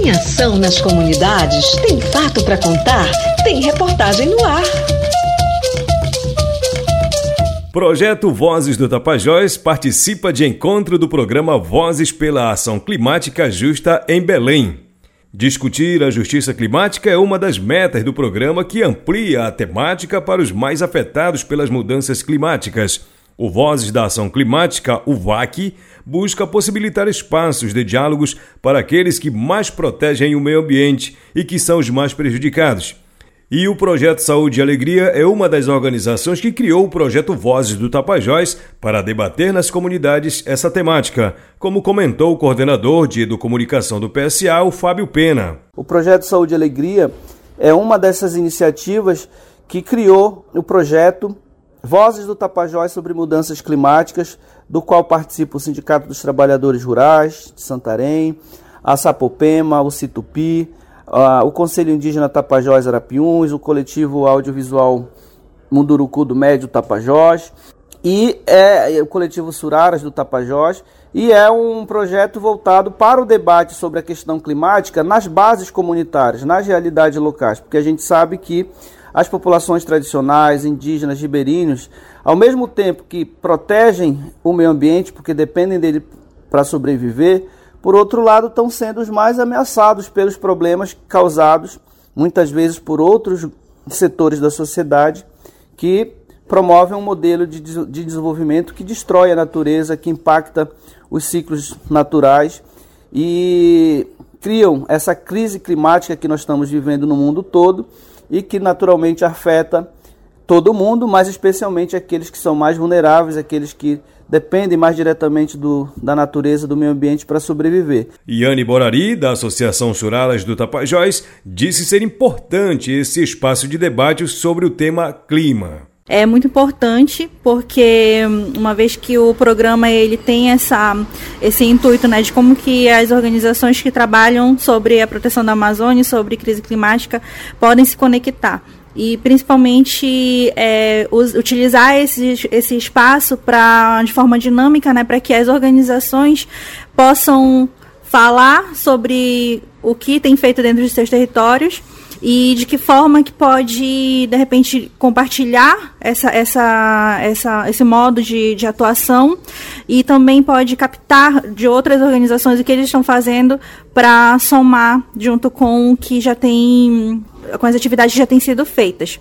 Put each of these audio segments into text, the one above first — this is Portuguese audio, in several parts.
Tem ação nas comunidades? Tem fato para contar? Tem reportagem no ar. Projeto Vozes do Tapajós participa de encontro do programa Vozes pela Ação Climática Justa em Belém. Discutir a justiça climática é uma das metas do programa que amplia a temática para os mais afetados pelas mudanças climáticas. O Vozes da Ação Climática, o VAC, busca possibilitar espaços de diálogos para aqueles que mais protegem o meio ambiente e que são os mais prejudicados. E o Projeto Saúde e Alegria é uma das organizações que criou o projeto Vozes do Tapajós para debater nas comunidades essa temática, como comentou o coordenador de Educomunicação do PSA, o Fábio Pena. O Projeto Saúde e Alegria é uma dessas iniciativas que criou o projeto Vozes do Tapajós sobre Mudanças Climáticas, do qual participa o Sindicato dos Trabalhadores Rurais de Santarém, a Sapopema, o Situpi, o Conselho Indígena Tapajós Arapiuns, o coletivo audiovisual Munduruku do Médio Tapajós e é o coletivo Suraras do Tapajós e é um projeto voltado para o debate sobre a questão climática nas bases comunitárias, nas realidades locais, porque a gente sabe que as populações tradicionais, indígenas, ribeirinhos, ao mesmo tempo que protegem o meio ambiente, porque dependem dele para sobreviver, por outro lado, estão sendo os mais ameaçados pelos problemas causados muitas vezes por outros setores da sociedade que promovem um modelo de, de desenvolvimento que destrói a natureza, que impacta os ciclos naturais e criam essa crise climática que nós estamos vivendo no mundo todo e que naturalmente afeta todo mundo, mas especialmente aqueles que são mais vulneráveis, aqueles que dependem mais diretamente do, da natureza, do meio ambiente para sobreviver. Iane Borari, da Associação Churalas do Tapajós, disse ser importante esse espaço de debate sobre o tema clima é muito importante porque uma vez que o programa ele tem essa esse intuito né de como que as organizações que trabalham sobre a proteção da Amazônia sobre crise climática podem se conectar. E principalmente é, utilizar esse, esse espaço para de forma dinâmica, né, para que as organizações possam falar sobre o que tem feito dentro de seus territórios e de que forma que pode de repente compartilhar essa, essa, essa, esse modo de, de atuação e também pode captar de outras organizações o que eles estão fazendo para somar junto com o que já tem com as atividades que já têm sido feitas.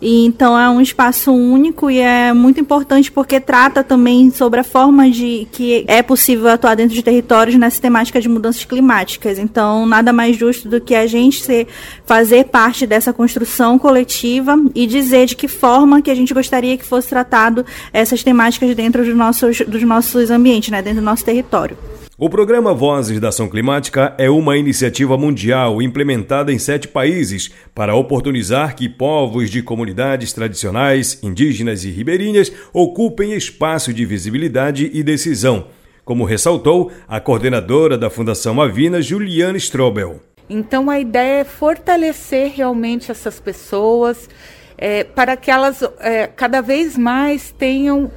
E, então é um espaço único e é muito importante porque trata também sobre a forma de que é possível atuar dentro de territórios nessa temática de mudanças climáticas. Então nada mais justo do que a gente ser, fazer parte dessa construção coletiva e dizer de que forma que a gente gostaria que fosse tratado essas temáticas dentro dos nossos, dos nossos ambientes, né, dentro do nosso território. O programa Vozes da Ação Climática é uma iniciativa mundial implementada em sete países para oportunizar que povos de comunidades tradicionais, indígenas e ribeirinhas ocupem espaço de visibilidade e decisão, como ressaltou a coordenadora da Fundação Avina, Juliana Strobel. Então a ideia é fortalecer realmente essas pessoas é, para que elas é, cada vez mais tenham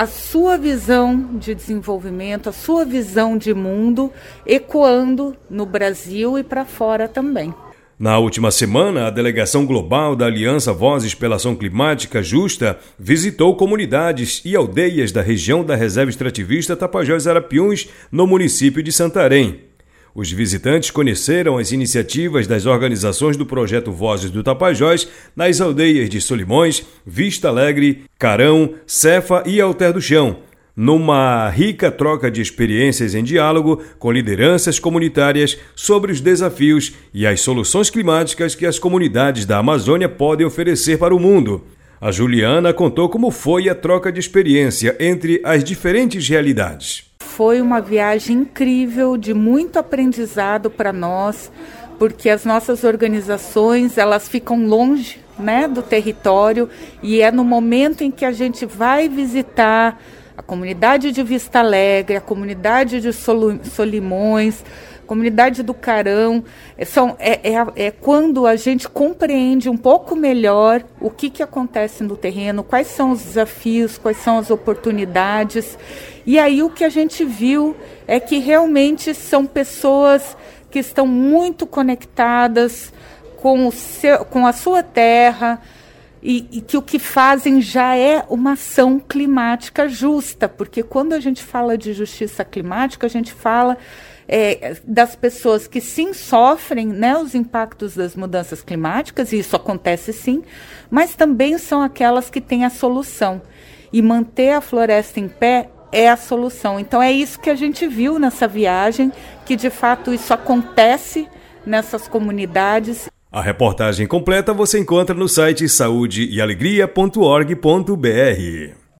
a sua visão de desenvolvimento, a sua visão de mundo ecoando no Brasil e para fora também. Na última semana, a delegação global da Aliança Vozes pela Ação Climática Justa visitou comunidades e aldeias da região da Reserva Extrativista Tapajós Arapiuns, no município de Santarém. Os visitantes conheceram as iniciativas das organizações do projeto Vozes do Tapajós nas aldeias de Solimões, Vista Alegre, Carão, Cefa e Alter do Chão, numa rica troca de experiências em diálogo com lideranças comunitárias sobre os desafios e as soluções climáticas que as comunidades da Amazônia podem oferecer para o mundo. A Juliana contou como foi a troca de experiência entre as diferentes realidades foi uma viagem incrível, de muito aprendizado para nós, porque as nossas organizações elas ficam longe né, do território e é no momento em que a gente vai visitar a comunidade de Vista Alegre, a comunidade de Solimões, comunidade do Carão, é, são, é, é, é, quando a gente compreende um pouco melhor o que, que acontece no terreno, quais são os desafios, quais são as oportunidades. E aí o que a gente viu é que realmente são pessoas que estão muito conectadas com, o seu, com a sua terra e, e, que o que fazem já é uma ação climática justa, porque quando a gente fala de justiça climática, a gente fala é, das pessoas que sim sofrem né, os impactos das mudanças climáticas, e isso acontece sim, mas também são aquelas que têm a solução. E manter a floresta em pé é a solução. Então é isso que a gente viu nessa viagem, que de fato isso acontece nessas comunidades. A reportagem completa você encontra no site saúdeealegria.org.br.